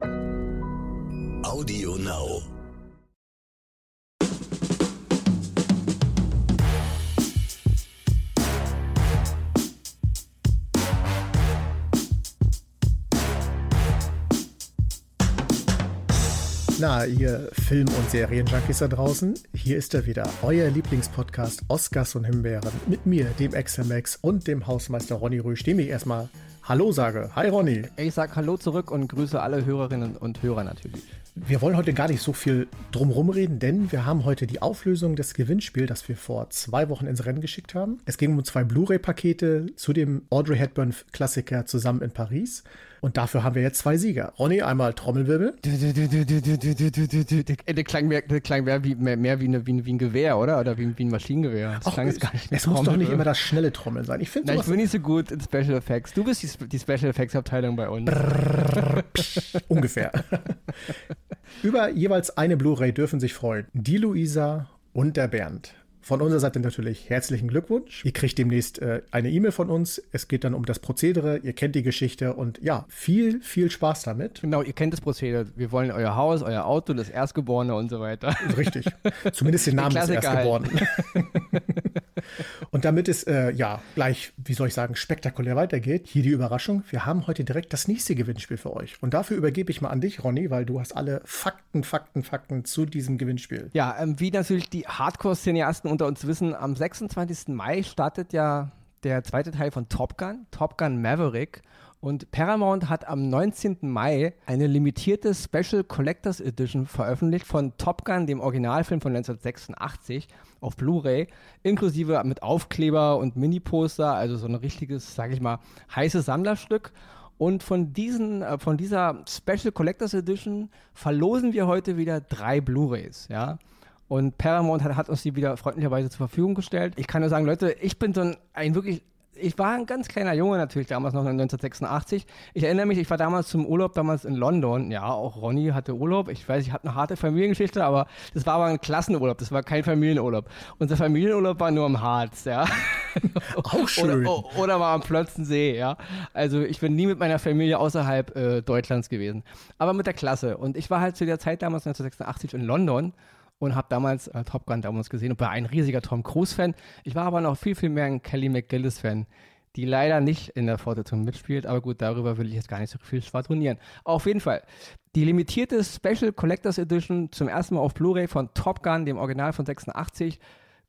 Audio Now. Na, ihr Film- und Serienjunkies da draußen, hier ist er wieder, euer Lieblingspodcast Oscars und Himbeeren mit mir, dem XMX und dem Hausmeister Ronny Rüsch, dem ich erstmal Hallo sage. Hi Ronny. Ich sag Hallo zurück und grüße alle Hörerinnen und Hörer natürlich. Wir wollen heute gar nicht so viel drumherum reden, denn wir haben heute die Auflösung des Gewinnspiels, das wir vor zwei Wochen ins Rennen geschickt haben. Es ging um zwei Blu-ray-Pakete zu dem Audrey Hepburn-Klassiker zusammen in Paris. Und dafür haben wir jetzt zwei Sieger. Ronny, einmal Trommelwirbel. Der klang mehr, der klang mehr, wie, mehr, mehr wie, eine, wie, wie, ein Gewehr, oder? Oder wie, wie ein Maschinengewehr. Das Ach, klang es gar nicht Es muss doch nicht immer das schnelle Trommeln sein. Ich finde Ich bin nicht so gut in Special Effects. Du bist die, die Special Effects Abteilung bei uns. Brrr, psch, ungefähr. Über jeweils eine Blu-ray dürfen sich freuen die Luisa und der Bernd. Von unserer Seite natürlich herzlichen Glückwunsch. Ihr kriegt demnächst äh, eine E-Mail von uns. Es geht dann um das Prozedere. Ihr kennt die Geschichte und ja, viel, viel Spaß damit. Genau, ihr kennt das Prozedere. Wir wollen euer Haus, euer Auto, das Erstgeborene und so weiter. Richtig. Zumindest den Namen des Erstgeborenen. und damit es äh, ja gleich, wie soll ich sagen, spektakulär weitergeht, hier die Überraschung. Wir haben heute direkt das nächste Gewinnspiel für euch. Und dafür übergebe ich mal an dich, Ronny, weil du hast alle Fakten, Fakten, Fakten zu diesem Gewinnspiel. Ja, ähm, wie natürlich die Hardcore-Cineasten unter uns wissen, am 26. Mai startet ja der zweite Teil von Top Gun, Top Gun Maverick. Und Paramount hat am 19. Mai eine limitierte Special Collectors Edition veröffentlicht von Top Gun, dem Originalfilm von 1986, auf Blu-ray, inklusive mit Aufkleber und Mini-Poster, also so ein richtiges, sag ich mal, heißes Sammlerstück. Und von, diesen, äh, von dieser Special Collectors Edition verlosen wir heute wieder drei Blu-rays, ja. Und Paramount hat, hat, uns die wieder freundlicherweise zur Verfügung gestellt. Ich kann nur sagen, Leute, ich bin so ein, ein wirklich ich war ein ganz kleiner Junge natürlich damals noch 1986. Ich erinnere mich, ich war damals zum Urlaub damals in London. Ja, auch Ronny hatte Urlaub. Ich weiß, ich hatte eine harte Familiengeschichte, aber das war aber ein Klassenurlaub. Das war kein Familienurlaub. Unser Familienurlaub war nur am Harz, ja. Auch schön. Oder, oder war am Plötzensee, ja. Also ich bin nie mit meiner Familie außerhalb äh, Deutschlands gewesen. Aber mit der Klasse. Und ich war halt zu der Zeit damals 1986 in London und habe damals äh, Top Gun damals gesehen und war ein riesiger Tom Cruise-Fan. Ich war aber noch viel, viel mehr ein Kelly McGillis-Fan, die leider nicht in der Fortsetzung mitspielt. Aber gut, darüber will ich jetzt gar nicht so viel schwadronieren. Auf jeden Fall, die limitierte Special Collectors Edition zum ersten Mal auf Blu-ray von Top Gun, dem Original von 86,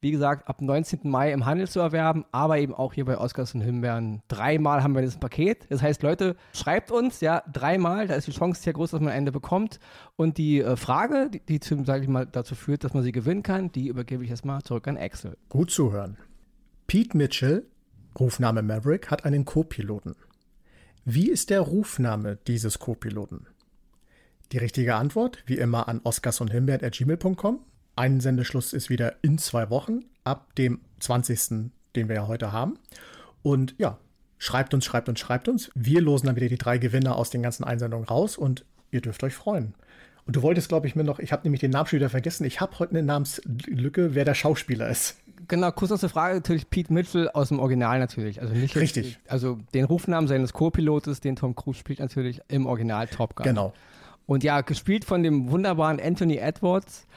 wie gesagt, ab 19. Mai im Handel zu erwerben, aber eben auch hier bei Oscars und Himbeeren. Dreimal haben wir dieses Paket. Das heißt, Leute, schreibt uns, ja, dreimal, da ist die Chance sehr groß, dass man am Ende bekommt. Und die äh, Frage, die, die sage ich mal, dazu führt, dass man sie gewinnen kann, die übergebe ich erstmal zurück an Axel. Gut zuhören. Pete Mitchell, Rufname Maverick, hat einen Co-Piloten. Wie ist der Rufname dieses Co-Piloten? Die richtige Antwort, wie immer, an oscarsundhimbeeren.gmail.com. Einsendeschluss ist wieder in zwei Wochen, ab dem 20., den wir ja heute haben. Und ja, schreibt uns, schreibt uns, schreibt uns. Wir losen dann wieder die drei Gewinner aus den ganzen Einsendungen raus und ihr dürft euch freuen. Und du wolltest, glaube ich, mir noch, ich habe nämlich den Namen schon wieder vergessen, ich habe heute eine Namenslücke, wer der Schauspieler ist. Genau, kurz aus der Frage, natürlich Pete Mitchell aus dem Original natürlich. Also nicht Richtig. Jetzt, also den Rufnamen seines Co-Pilotes, den Tom Cruise spielt natürlich im Original Top Gun. Genau. Und ja, gespielt von dem wunderbaren Anthony Edwards.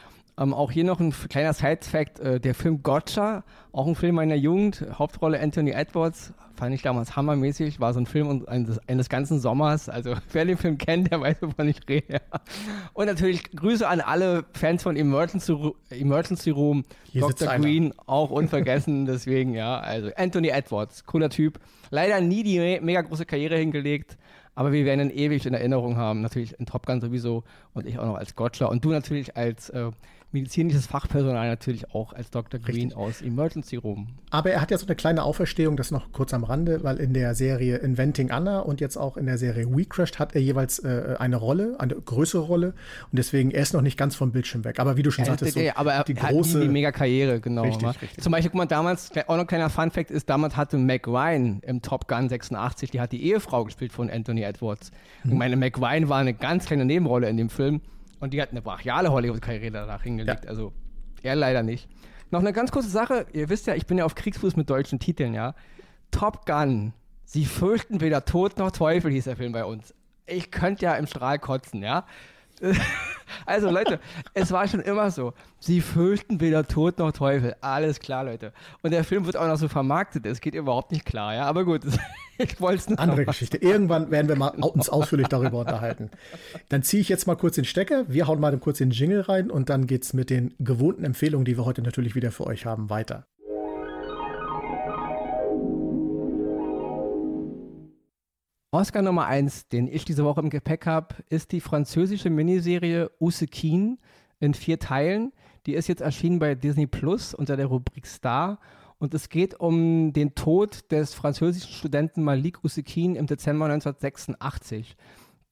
Ähm, auch hier noch ein kleiner Side-Fact: äh, Der Film Gotcha, auch ein Film meiner Jugend, Hauptrolle Anthony Edwards, fand ich damals hammermäßig, war so ein Film eines, eines ganzen Sommers. Also, wer den Film kennt, der weiß, wovon ich rede. Und natürlich Grüße an alle Fans von Emergency, Emergency Room, hier Dr. Green, auch unvergessen. deswegen, ja, also Anthony Edwards, cooler Typ. Leider nie die me mega große Karriere hingelegt. Aber wir werden ihn ewig in Erinnerung haben, natürlich in Top Gun sowieso und ich auch noch als Gotcha und du natürlich als äh, medizinisches Fachpersonal natürlich auch als Dr. Green Richtig. aus Emergency Room. Aber er hat ja so eine kleine Auferstehung, das noch kurz am Rande, weil in der Serie Inventing Anna und jetzt auch in der Serie We Crashed hat er jeweils äh, eine Rolle, eine größere Rolle und deswegen er ist noch nicht ganz vom Bildschirm weg. Aber wie du schon ja, sagtest, so ja, aber er, die er große hat die mega Karriere, genau. Richtig, richtig. Zum Beispiel, guck mal, damals, auch noch ein kleiner Fun Fact ist, damals hatte Mac Ryan im Top Gun 86, die hat die Ehefrau gespielt von Anthony Edwards. Mhm. Und meine Mac Ryan war eine ganz kleine Nebenrolle in dem Film und die hat eine brachiale Hollywood-Karriere danach hingelegt. Ja. Also er leider nicht. Noch eine ganz kurze Sache. Ihr wisst ja, ich bin ja auf Kriegsfuß mit deutschen Titeln, ja. Top Gun. Sie fürchten weder Tod noch Teufel, hieß der Film bei uns. ich könnte ja im Strahl kotzen, ja. Also Leute, es war schon immer so. Sie fürchten weder Tod noch Teufel. Alles klar, Leute. Und der Film wird auch noch so vermarktet. Es geht überhaupt nicht klar, ja. Aber gut, ich wollte es nicht. Andere Geschichte. Irgendwann werden wir mal uns ausführlich darüber unterhalten. Dann ziehe ich jetzt mal kurz den Stecker. Wir hauen mal kurz den Jingle rein und dann geht es mit den gewohnten Empfehlungen, die wir heute natürlich wieder für euch haben, weiter. Oscar Nummer 1, den ich diese Woche im Gepäck habe, ist die französische Miniserie Usekin in vier Teilen. Die ist jetzt erschienen bei Disney Plus unter der Rubrik Star. Und es geht um den Tod des französischen Studenten Malik Usekin im Dezember 1986.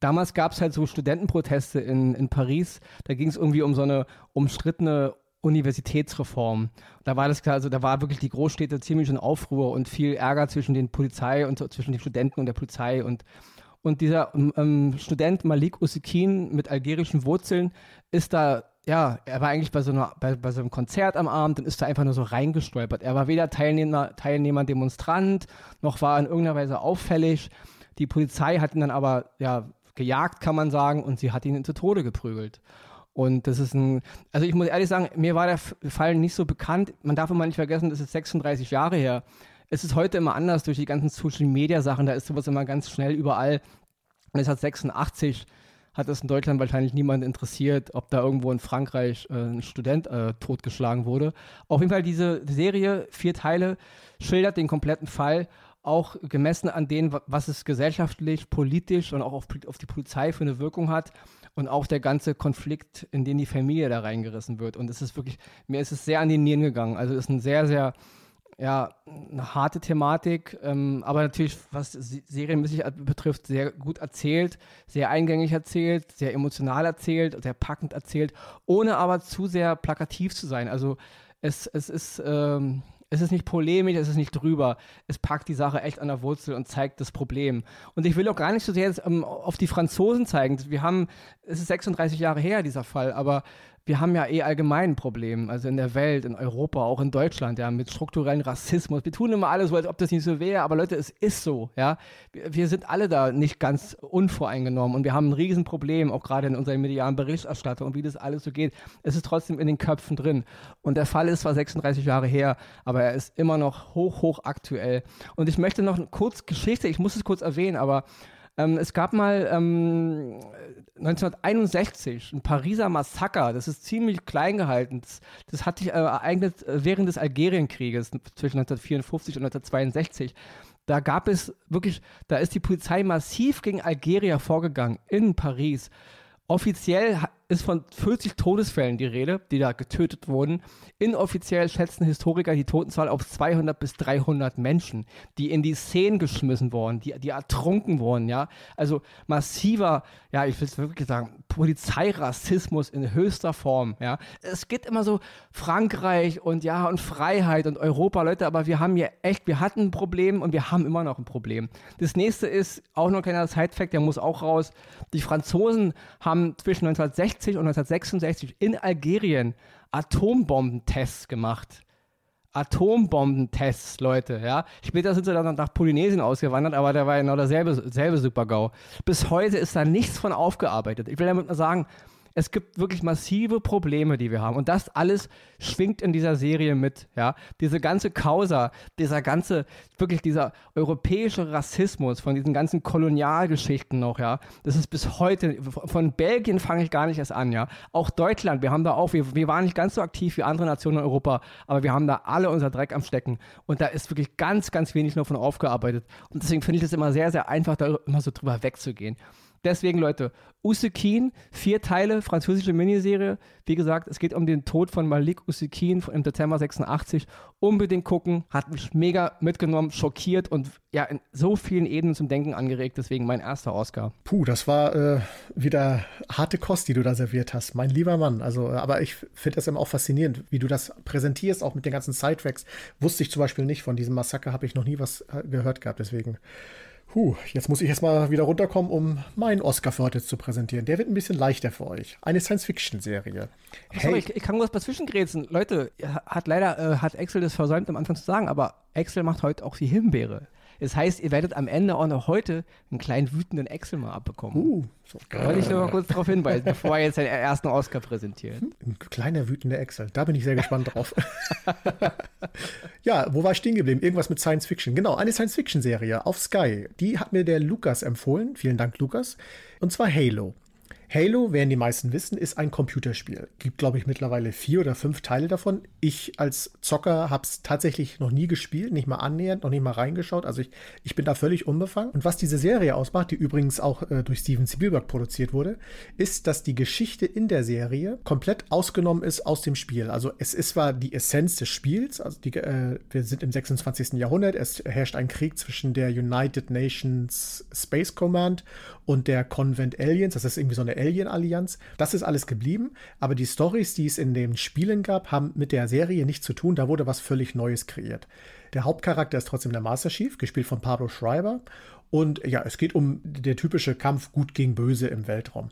Damals gab es halt so Studentenproteste in, in Paris. Da ging es irgendwie um so eine umstrittene Universitätsreform. Da war das also da war wirklich die Großstädte ziemlich in Aufruhr und viel Ärger zwischen den Polizei und zwischen den Studenten und der Polizei und und dieser ähm, ähm Student Malik Usikin mit algerischen Wurzeln ist da, ja, er war eigentlich bei so, einer, bei, bei so einem Konzert am Abend und ist da einfach nur so reingestolpert. Er war weder Teilnehmer, Teilnehmer Demonstrant, noch war in irgendeiner Weise auffällig. Die Polizei hat ihn dann aber, ja, gejagt, kann man sagen, und sie hat ihn zu Tode geprügelt. Und das ist ein, also ich muss ehrlich sagen, mir war der Fall nicht so bekannt. Man darf immer nicht vergessen, das ist 36 Jahre her. Es ist heute immer anders durch die ganzen Social Media Sachen, da ist sowas immer ganz schnell überall. Und es hat 86 hat es in Deutschland wahrscheinlich niemand interessiert, ob da irgendwo in Frankreich äh, ein Student äh, totgeschlagen wurde. Auf jeden Fall diese Serie, vier Teile, schildert den kompletten Fall, auch gemessen an dem, was es gesellschaftlich, politisch und auch auf, auf die Polizei für eine Wirkung hat und auch der ganze Konflikt, in den die Familie da reingerissen wird. Und es ist wirklich, mir ist es sehr an die Nieren gegangen. Also es ist ein sehr, sehr, ja, eine harte Thematik, ähm, aber natürlich, was serienmäßig betrifft, sehr gut erzählt, sehr eingängig erzählt, sehr emotional erzählt, sehr packend erzählt, ohne aber zu sehr plakativ zu sein. Also es, es ist, ähm, es ist nicht polemisch, es ist nicht drüber. Es packt die Sache echt an der Wurzel und zeigt das Problem. Und ich will auch gar nicht so sehr jetzt, ähm, auf die Franzosen zeigen. Wir haben, es ist 36 Jahre her, dieser Fall, aber wir haben ja eh allgemein ein Problem, also in der Welt, in Europa, auch in Deutschland, ja, mit strukturellen Rassismus. Wir tun immer alles so, als ob das nicht so wäre, aber Leute, es ist so, ja. Wir, wir sind alle da nicht ganz unvoreingenommen und wir haben ein Riesenproblem, auch gerade in unserer medialen Berichterstattung und wie das alles so geht. Es ist trotzdem in den Köpfen drin. Und der Fall ist zwar 36 Jahre her, aber er ist immer noch hoch, hoch aktuell. Und ich möchte noch kurz Geschichte, ich muss es kurz erwähnen, aber ähm, es gab mal ähm, 1961 ein Pariser Massaker, das ist ziemlich klein gehalten. Das, das hat sich äh, ereignet äh, während des Algerienkrieges zwischen 1954 und 1962. Da gab es wirklich, da ist die Polizei massiv gegen Algerier vorgegangen in Paris. Offiziell ist von 40 Todesfällen die Rede, die da getötet wurden. Inoffiziell schätzen Historiker die Totenzahl auf 200 bis 300 Menschen, die in die Szenen geschmissen wurden, die, die ertrunken wurden, ja. Also massiver, ja, ich will es wirklich sagen, Polizeirassismus in höchster Form, ja. Es geht immer so Frankreich und ja, und Freiheit und Europa, Leute, aber wir haben hier echt, wir hatten ein Problem und wir haben immer noch ein Problem. Das nächste ist auch noch ein kleiner Side-Fact, der muss auch raus. Die Franzosen haben zwischen 1960 1960 und 1966 in Algerien Atombombentests gemacht. Atombombentests, Leute, ja. Später sind sie dann nach Polynesien ausgewandert, aber da war genau derselbe, derselbe Super-GAU. Bis heute ist da nichts von aufgearbeitet. Ich will damit mal sagen, es gibt wirklich massive Probleme, die wir haben. Und das alles schwingt in dieser Serie mit. Ja? Diese ganze Causa, dieser ganze, wirklich dieser europäische Rassismus von diesen ganzen Kolonialgeschichten noch, ja, das ist bis heute, von Belgien fange ich gar nicht erst an, ja. Auch Deutschland, wir haben da auch, wir, wir waren nicht ganz so aktiv wie andere Nationen in Europa, aber wir haben da alle unser Dreck am Stecken. Und da ist wirklich ganz, ganz wenig nur von aufgearbeitet. Und deswegen finde ich es immer sehr, sehr einfach, da immer so drüber wegzugehen. Deswegen, Leute, Usekin, vier Teile, französische Miniserie. Wie gesagt, es geht um den Tod von Malik Usekin im Dezember 86. Unbedingt gucken, hat mich mega mitgenommen, schockiert und ja, in so vielen Ebenen zum Denken angeregt. Deswegen mein erster Oscar. Puh, das war äh, wieder harte Kost, die du da serviert hast, mein lieber Mann. Also, äh, aber ich finde das immer auch faszinierend, wie du das präsentierst, auch mit den ganzen Sidetracks. Wusste ich zum Beispiel nicht von diesem Massaker, habe ich noch nie was äh, gehört gehabt. Deswegen Puh, jetzt muss ich erstmal wieder runterkommen, um meinen Oscar für heute zu präsentieren. Der wird ein bisschen leichter für euch. Eine Science-Fiction-Serie. Hey. Ich, ich, kann nur was dazwischen grätseln. Leute, hat leider äh, hat Excel das versäumt, am Anfang zu sagen, aber Excel macht heute auch die Himbeere. Es heißt, ihr werdet am Ende auch noch heute einen kleinen wütenden Excel mal abbekommen. Uh, so. Wollte ich nur mal kurz darauf hinweisen, bevor er jetzt seinen ersten Oscar präsentiert. Ein kleiner wütender Excel. Da bin ich sehr gespannt drauf. ja, wo war ich stehen geblieben? Irgendwas mit Science Fiction. Genau, eine Science Fiction Serie auf Sky. Die hat mir der Lukas empfohlen. Vielen Dank, Lukas. Und zwar Halo. Halo, werden die meisten wissen, ist ein Computerspiel. Gibt, glaube ich, mittlerweile vier oder fünf Teile davon. Ich als Zocker habe es tatsächlich noch nie gespielt, nicht mal annähernd, noch nicht mal reingeschaut. Also ich, ich bin da völlig unbefangen. Und was diese Serie ausmacht, die übrigens auch äh, durch Steven Spielberg produziert wurde, ist, dass die Geschichte in der Serie komplett ausgenommen ist aus dem Spiel. Also es ist zwar die Essenz des Spiels, also die, äh, wir sind im 26. Jahrhundert, es herrscht ein Krieg zwischen der United Nations Space Command und der Convent Aliens. Das ist irgendwie so eine Alien-Allianz. Das ist alles geblieben, aber die Stories, die es in den Spielen gab, haben mit der Serie nichts zu tun. Da wurde was völlig Neues kreiert. Der Hauptcharakter ist trotzdem der Master Chief, gespielt von Pablo Schreiber. Und ja, es geht um der typische Kampf gut gegen böse im Weltraum.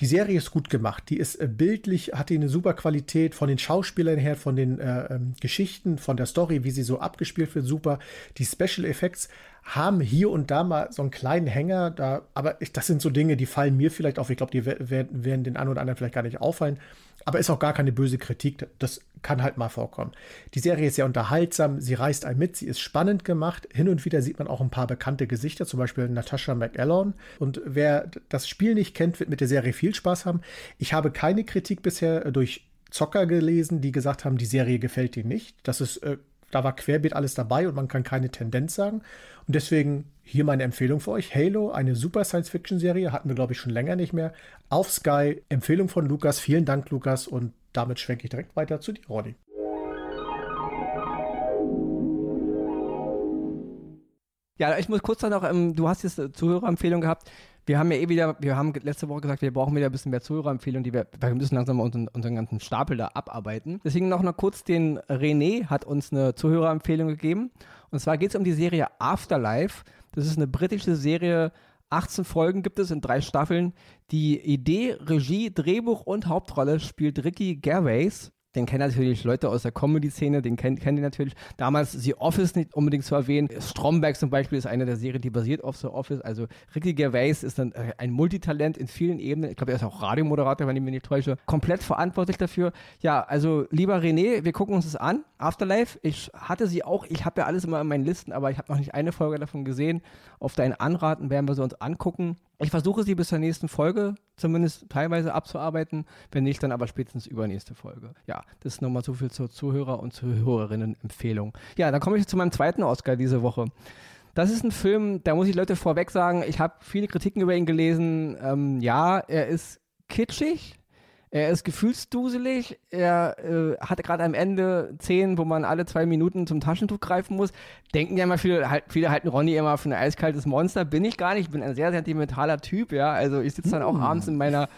Die Serie ist gut gemacht. Die ist äh, bildlich, hat die eine super Qualität von den Schauspielern her, von den äh, ähm, Geschichten, von der Story, wie sie so abgespielt wird, super. Die Special Effects haben hier und da mal so einen kleinen Hänger, da, aber ich, das sind so Dinge, die fallen mir vielleicht auf. Ich glaube, die werden, den einen oder anderen vielleicht gar nicht auffallen. Aber ist auch gar keine böse Kritik. Das kann halt mal vorkommen. Die Serie ist sehr unterhaltsam. Sie reißt einen mit. Sie ist spannend gemacht. Hin und wieder sieht man auch ein paar bekannte Gesichter, zum Beispiel Natasha McAllon. Und wer das Spiel nicht kennt, wird mit der Serie viel Spaß haben. Ich habe keine Kritik bisher durch Zocker gelesen, die gesagt haben, die Serie gefällt ihnen nicht. Das ist äh, da war querbeet alles dabei und man kann keine Tendenz sagen. Und deswegen hier meine Empfehlung für euch. Halo, eine super Science-Fiction-Serie, hatten wir, glaube ich, schon länger nicht mehr. Auf Sky, Empfehlung von Lukas. Vielen Dank, Lukas. Und damit schwenke ich direkt weiter zu dir, Roddy. Ja, ich muss kurz dann noch, ähm, du hast jetzt eine Zuhörerempfehlung gehabt. Wir haben ja eh wieder, wir haben letzte Woche gesagt, wir brauchen wieder ein bisschen mehr Zuhörerempfehlungen, die wir, wir müssen langsam unseren, unseren ganzen Stapel da abarbeiten. Deswegen noch mal kurz den René hat uns eine Zuhörerempfehlung gegeben. Und zwar geht es um die Serie Afterlife. Das ist eine britische Serie, 18 Folgen gibt es in drei Staffeln. Die Idee, Regie, Drehbuch und Hauptrolle spielt Ricky Gervais den kennen natürlich Leute aus der Comedy-Szene, den kennen, kennen die natürlich. Damals The Office nicht unbedingt zu erwähnen. Stromberg zum Beispiel ist eine der Serien, die basiert auf The Office. Also Ricky Gervais ist dann äh, ein Multitalent in vielen Ebenen. Ich glaube, er ist auch Radiomoderator, wenn ich mich nicht täusche. Komplett verantwortlich dafür. Ja, also lieber René, wir gucken uns das an. Afterlife, ich hatte sie auch, ich habe ja alles immer in meinen Listen, aber ich habe noch nicht eine Folge davon gesehen. Auf deinen Anraten werden wir sie uns angucken. Ich versuche sie bis zur nächsten Folge zumindest teilweise abzuarbeiten, wenn nicht, dann aber spätestens übernächste Folge. Ja, das ist nochmal so viel zur Zuhörer- und Zuhörerinnen-Empfehlung. Ja, dann komme ich zu meinem zweiten Oscar diese Woche. Das ist ein Film, da muss ich Leute vorweg sagen, ich habe viele Kritiken über ihn gelesen. Ähm, ja, er ist kitschig, er ist gefühlsduselig. Er äh, hat gerade am Ende Szenen, wo man alle zwei Minuten zum Taschentuch greifen muss. Denken ja immer viele, halt, viele halten Ronny immer für ein eiskaltes Monster. Bin ich gar nicht. Ich bin ein sehr sentimentaler Typ, ja. Also ich sitze dann auch mm. abends in meiner,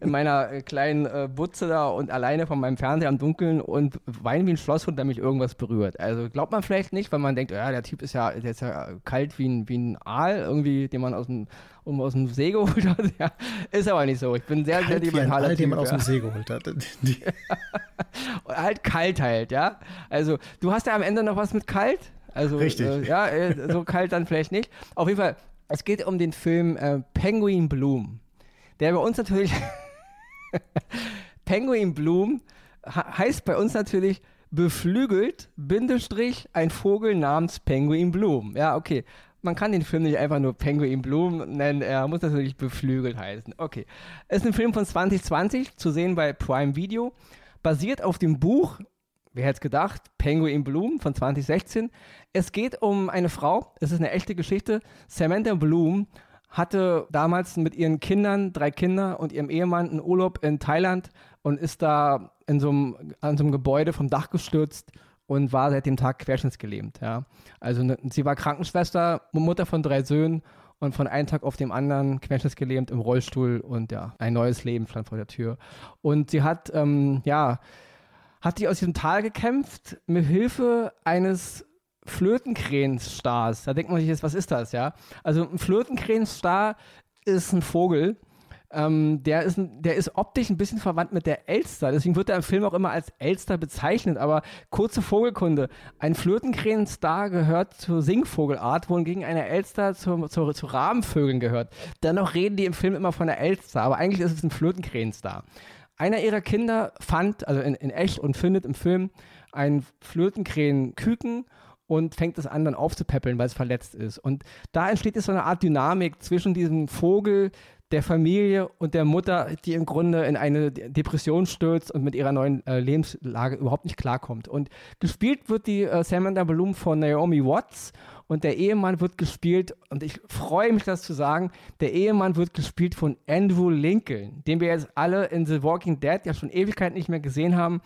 in meiner äh, kleinen äh, Butze da und alleine von meinem Fernseher am Dunkeln und weine wie ein Schlosshund, der mich irgendwas berührt. Also glaubt man vielleicht nicht, weil man denkt, ja, der Typ ist ja, der ist ja kalt wie ein, wie ein Aal, irgendwie, den man aus dem um aus dem See geholt hat. Ja, ist aber nicht so. Ich bin sehr, sehr liberaler Typ. den man ja. aus dem See geholt hat. halt kalt halt, ja. Also, du hast ja am Ende noch was mit kalt. Also, Richtig. Äh, ja, äh, so kalt dann vielleicht nicht. Auf jeden Fall, es geht um den Film äh, Penguin Bloom, der bei uns natürlich Penguin Bloom heißt bei uns natürlich beflügelt, Bindestrich, ein Vogel namens Penguin Bloom. Ja, okay man kann den Film nicht einfach nur Penguin Bloom nennen, er muss natürlich beflügelt heißen. Okay. Es ist ein Film von 2020, zu sehen bei Prime Video, basiert auf dem Buch, wer hätte es gedacht, Penguin Bloom von 2016. Es geht um eine Frau, es ist eine echte Geschichte. Samantha Bloom hatte damals mit ihren Kindern, drei Kinder und ihrem Ehemann einen Urlaub in Thailand und ist da in so einem, an so einem Gebäude vom Dach gestürzt und war seit dem Tag querschnittsgelähmt. Ja. Also ne, sie war Krankenschwester, Mutter von drei Söhnen und von einem Tag auf dem anderen querschnittsgelähmt im Rollstuhl und ja, ein neues Leben stand vor der Tür. Und sie hat, ähm, ja, hat sich aus diesem Tal gekämpft mit Hilfe eines Flötenkrähenstars. Da denkt man sich jetzt, was ist das, ja? Also ein Flötenkrähenstar ist ein Vogel, Ähm, der, ist, der ist optisch ein bisschen verwandt mit der Elster. Deswegen wird er im Film auch immer als Elster bezeichnet. Aber kurze Vogelkunde. Ein Flötenkrähenstar gehört zur Singvogelart, wohingegen eine Elster zu, zu, zu Rabenvögeln gehört. Dennoch reden die im Film immer von der Elster. Aber eigentlich ist es ein Flötenkrähenstar. Einer ihrer Kinder fand, also in, in echt und findet im Film, einen Flötenkrähen-Küken und fängt es an, dann aufzupäppeln, weil es verletzt ist. Und da entsteht jetzt so eine Art Dynamik zwischen diesem Vogel, der Familie und der Mutter, die im Grunde in eine Depression stürzt und mit ihrer neuen äh, Lebenslage überhaupt nicht klarkommt. Und gespielt wird die äh, Samantha Bloom von Naomi Watts und der Ehemann wird gespielt, und ich freue mich, das zu sagen, der Ehemann wird gespielt von Andrew Lincoln, den wir jetzt alle in The Walking Dead ja schon Ewigkeit nicht mehr gesehen haben.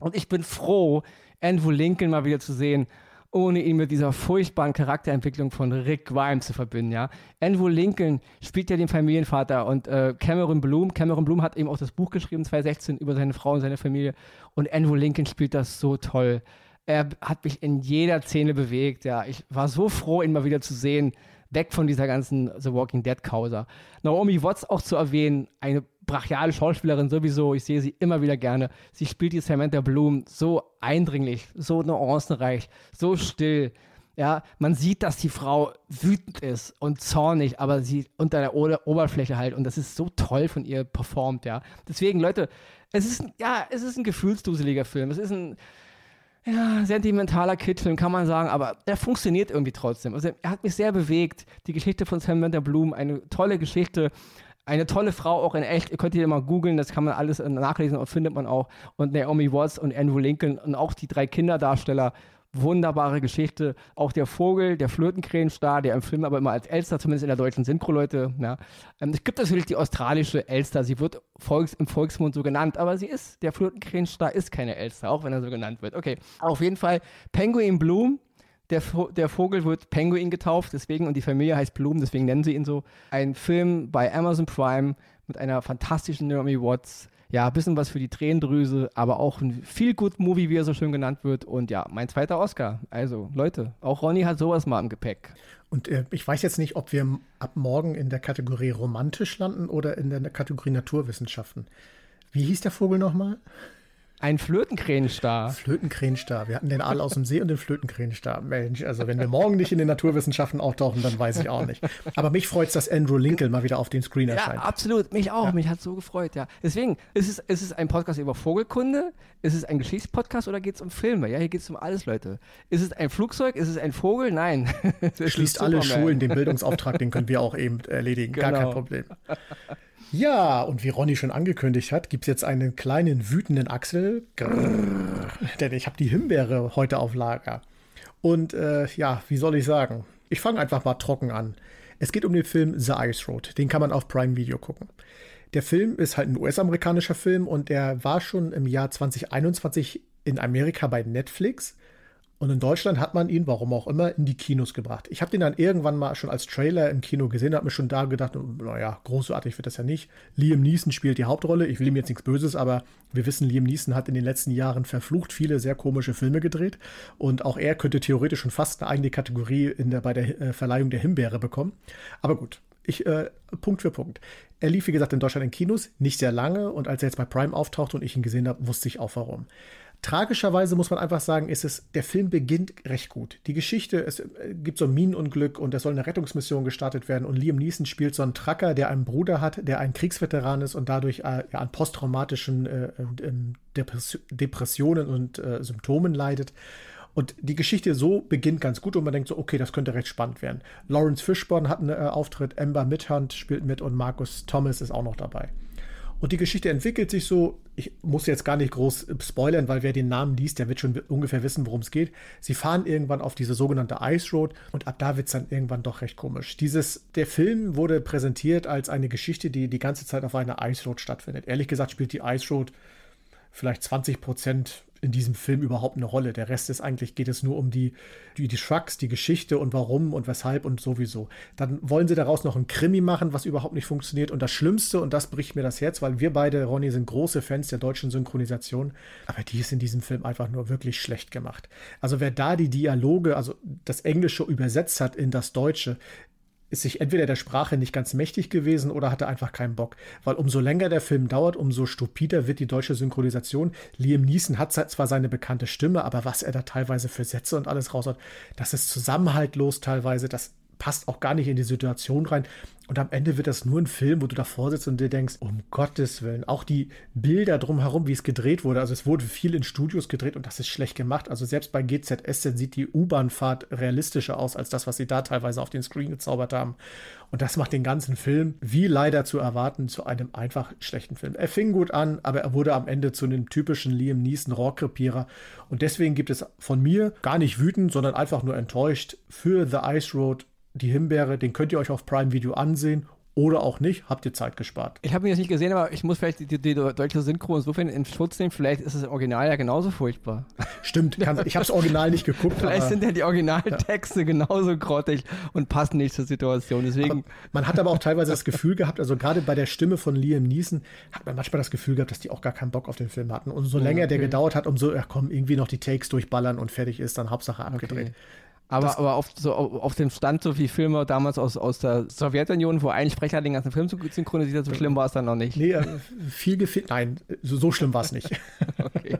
Und ich bin froh, Andrew Lincoln mal wieder zu sehen ohne ihn mit dieser furchtbaren Charakterentwicklung von Rick Grimes zu verbinden, ja. Andrew Lincoln spielt ja den Familienvater und äh, Cameron Bloom, Cameron Bloom hat eben auch das Buch geschrieben, 2016, über seine Frau und seine Familie und Andrew Lincoln spielt das so toll. Er hat mich in jeder Szene bewegt, ja. Ich war so froh, ihn mal wieder zu sehen, weg von dieser ganzen The Walking Dead-Causa. Naomi Watts auch zu erwähnen, eine brachiale Schauspielerin sowieso. Ich sehe sie immer wieder gerne. Sie spielt die Samantha Bloom so eindringlich, so nuancenreich, so still. Ja, man sieht, dass die Frau wütend ist und zornig, aber sie unter der o Oberfläche halt und das ist so toll von ihr performt, ja. Deswegen, Leute, es ist, ja, es ist ein gefühlsduseliger Film. Es ist ein, ja, sentimentaler Kitfilm, kann man sagen, aber er funktioniert irgendwie trotzdem. Also er hat mich sehr bewegt. Die Geschichte von Samantha Bloom, eine tolle Geschichte, eine tolle Frau, auch in echt. Ihr könnt ihr mal googeln, das kann man alles nachlesen und findet man auch. Und Naomi Watts und Andrew Lincoln und auch die drei Kinderdarsteller. Wunderbare Geschichte. Auch der Vogel, der Flötenkrähenstar, der im Film aber immer als Elster, zumindest in der deutschen Synchro, Leute. Ja. Ähm, es gibt natürlich die australische Elster. Sie wird im Volksmund so genannt, aber sie ist, der Flötenkrähenstar ist keine Elster, auch wenn er so genannt wird. Okay, auf jeden Fall Penguin Bloom der, der, Vogel wird Penguin getauft, deswegen, und die Familie heißt Bloom, deswegen nennen sie ihn so. Ein Film bei Amazon Prime mit einer fantastischen Naomi Watts. Ja, ein bisschen was für die Tränendrüse, aber auch ein Feel-Good-Movie, wie er so schön genannt wird. Und ja, mein zweiter Oscar. Also, Leute, auch Ronny hat sowas mal im Gepäck. Und äh, ich weiß jetzt nicht, ob wir ab morgen in der Kategorie romantisch landen oder in der Kategorie Naturwissenschaften. Wie hieß der Vogel nochmal? Ein Flötenkrähenstar. Flötenkrähenstar. Wir hatten den Aal aus dem See und den Flötenkrähenstar. Mensch, also wenn wir morgen nicht in den Naturwissenschaften auftauchen, dann weiß ich auch nicht. Aber mich freut es, dass Andrew Lincoln mal wieder auf dem Screen erscheint. Ja, absolut. Mich auch. Ja. Mich hat so gefreut, ja. Deswegen, ist es, ist es ein Podcast über Vogelkunde? Ist es ein Geschichtspodcast oder geht es um Filme? Ja, hier geht es um alles, Leute. Ist es ein Flugzeug? Ist es ein Vogel? Nein. Schließt alle Schulen, den Bildungsauftrag, den können wir auch eben erledigen. Genau. Gar kein Problem. Ja, und wie Ronny schon angekündigt hat, gibt es jetzt einen kleinen wütenden Axel. Grrr, denn ich habe die Himbeere heute auf Lager. Und äh, ja, wie soll ich sagen? Ich fange einfach mal trocken an. Es geht um den Film The Ice Road. Den kann man auf Prime Video gucken. Der Film ist halt ein US-amerikanischer Film und der war schon im Jahr 2021 in Amerika bei Netflix. Und in Deutschland hat man ihn, warum auch immer, in die Kinos gebracht. Ich habe den dann irgendwann mal schon als Trailer im Kino gesehen, habe mir schon da gedacht, naja, großartig wird das ja nicht. Liam Neeson spielt die Hauptrolle. Ich will ihm jetzt nichts Böses, aber wir wissen, Liam Neeson hat in den letzten Jahren verflucht viele sehr komische Filme gedreht. Und auch er könnte theoretisch schon fast eine eigene Kategorie in der, bei der äh, Verleihung der Himbeere bekommen. Aber gut, ich, äh, Punkt für Punkt. Er lief, wie gesagt, in Deutschland in Kinos, nicht sehr lange. Und als er jetzt bei Prime auftaucht und ich ihn gesehen habe, wusste ich auch warum. Tragischerweise muss man einfach sagen, ist es, der Film beginnt recht gut. Die Geschichte, es äh, gibt so ein Minenunglück und es soll eine Rettungsmission gestartet werden und Liam Neeson spielt so einen Tracker, der einen Bruder hat, der ein Kriegsveteran ist und dadurch äh, ja, an posttraumatischen äh, ähm, Depressionen und äh, Symptomen leidet. Und die Geschichte so beginnt ganz gut und man denkt so, okay, das könnte recht spannend werden. Lawrence Fishburne hat einen äh, Auftritt, Amber Midhunt spielt mit und Marcus Thomas ist auch noch dabei. Und die Geschichte entwickelt sich so, ich muss jetzt gar nicht groß spoilern, weil wer den Namen liest, der wird schon ungefähr wissen, worum es geht. Sie fahren irgendwann auf diese sogenannte Ice Road und ab da wird es dann irgendwann doch recht komisch. Dieses, der Film wurde präsentiert als eine Geschichte, die die ganze Zeit auf einer Ice Road stattfindet. Ehrlich gesagt spielt die Ice Road vielleicht 20 Prozent in diesem Film überhaupt eine Rolle. Der Rest ist eigentlich, geht es nur um die, die, die Trucks, die Geschichte und warum und weshalb und sowieso. Dann wollen sie daraus noch ein Krimi machen, was überhaupt nicht funktioniert. Und das Schlimmste, und das bricht mir das Herz, weil wir beide, Ronny, sind große Fans der deutschen Synchronisation, aber die ist in diesem Film einfach nur wirklich schlecht gemacht. Also wer da die Dialoge, also das Englische übersetzt hat in das Deutsche, ist sich entweder der Sprache nicht ganz mächtig gewesen oder hatte einfach keinen Bock. Weil umso länger der Film dauert, umso stupider wird die deutsche Synchronisation. Liam Neeson hat zwar seine bekannte Stimme, aber was er da teilweise für Sätze und alles raus hat, das ist zusammenhaltlos teilweise. Das passt auch gar nicht in die Situation rein. Und am Ende wird das nur ein Film, wo du davor sitzt und dir denkst, um Gottes Willen, auch die Bilder drumherum, wie es gedreht wurde. Also es wurde viel in Studios gedreht und das ist schlecht gemacht. Also selbst bei GZS sieht die U-Bahn-Fahrt realistischer aus als das, was sie da teilweise auf den Screen gezaubert haben. Und das macht den ganzen Film, wie leider zu erwarten, zu einem einfach schlechten Film. Er fing gut an, aber er wurde am Ende zu einem typischen Liam Neeson Rohrkrepierer. Und deswegen gibt es von mir gar nicht wütend, sondern einfach nur enttäuscht für The Ice Road die Himbeere, den könnt ihr euch auf Prime Video ansehen oder auch nicht, habt ihr Zeit gespart. Ich habe ihn jetzt nicht gesehen, aber ich muss vielleicht die, die, die deutsche Synchro insofern in Schutz nehmen. Vielleicht ist das Original ja genauso furchtbar. Stimmt, kann, ich habe das Original nicht geguckt. vielleicht sind ja die Originaltexte ja. genauso grottig und passen nicht zur Situation. Deswegen. Aber man hat aber auch teilweise das Gefühl gehabt, also gerade bei der Stimme von Liam Neeson, hat man manchmal das Gefühl gehabt, dass die auch gar keinen Bock auf den Film hatten. Und so länger okay. der gedauert hat, umso, ja komm, irgendwie noch die Takes durchballern und fertig ist, dann Hauptsache abgedreht. Okay. Aber, aber auf, so, auf dem Stand so wie Filme damals aus, aus der Sowjetunion, wo ein Sprecher den ganzen Film synchronisiert hat, so schlimm war es dann noch nicht. Nee, äh, viel gefilmt. Nein, so, so schlimm war es nicht. okay.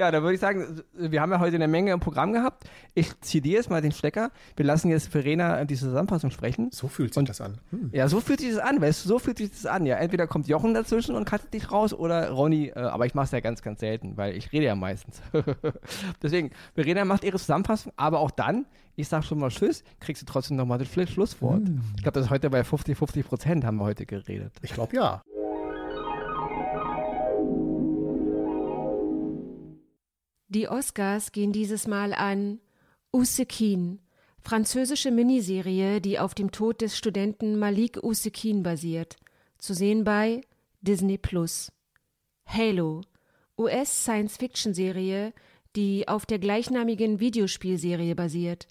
Ja, da würde ich sagen, wir haben ja heute eine Menge im Programm gehabt. Ich ziehe dir jetzt mal den Stecker. Wir lassen jetzt Verena diese Zusammenfassung sprechen. So fühlt sich und, das an. Hm. Ja, so fühlt sich das an, weißt du, so fühlt sich das an. Ja, entweder kommt Jochen dazwischen und cuttet dich raus oder Ronny, äh, aber ich mache es ja ganz, ganz selten, weil ich rede ja meistens. Deswegen, Verena macht ihre Zusammenfassung, aber auch dann, ich sage schon mal Tschüss, kriegst du trotzdem nochmal das Schlusswort. Hm. Ich glaube, das ist heute bei 50, 50 Prozent haben wir heute geredet. Ich glaube ja. Die Oscars gehen dieses Mal an Usekin, französische Miniserie, die auf dem Tod des Studenten Malik Usekin basiert, zu sehen bei Disney Plus. Halo, US-Science-Fiction-Serie, die auf der gleichnamigen Videospielserie basiert,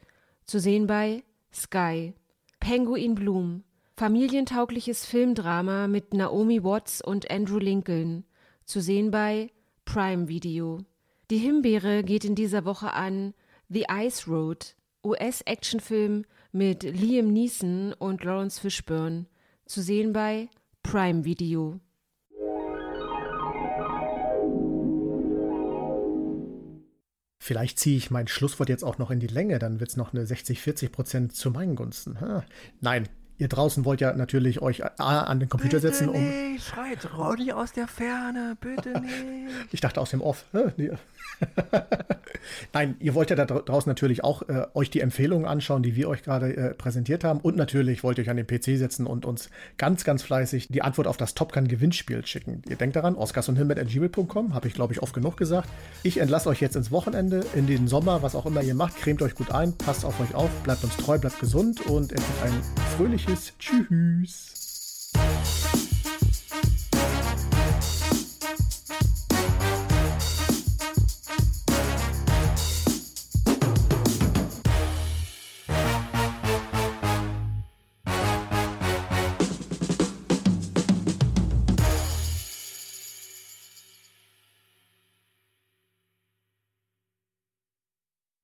zu sehen bei Sky. Penguin Bloom, familientaugliches Filmdrama mit Naomi Watts und Andrew Lincoln, zu sehen bei Prime Video. Die Himbeere geht in dieser Woche an The Ice Road, US-Actionfilm mit Liam Neeson und Lawrence Fishburne, zu sehen bei Prime Video. Vielleicht ziehe ich mein Schlusswort jetzt auch noch in die Länge, dann wird es noch eine 60-40 Prozent zu meinen Gunsten. Ha. Nein, Ihr draußen wollt ja natürlich euch an den Computer bitte setzen, um. Nicht, schreit Ronny aus der Ferne, bitte nicht. ich dachte aus dem Off. Nein, ihr wollt ja da draußen natürlich auch äh, euch die Empfehlungen anschauen, die wir euch gerade äh, präsentiert haben. Und natürlich wollt ihr euch an den PC setzen und uns ganz, ganz fleißig die Antwort auf das Top Gun Gewinnspiel schicken. Ihr denkt daran, oscars und gmail.com, habe ich glaube ich oft genug gesagt. Ich entlasse euch jetzt ins Wochenende, in den Sommer, was auch immer ihr macht. Cremt euch gut ein, passt auf euch auf, bleibt uns treu, bleibt gesund und ein fröhliches Tschüss.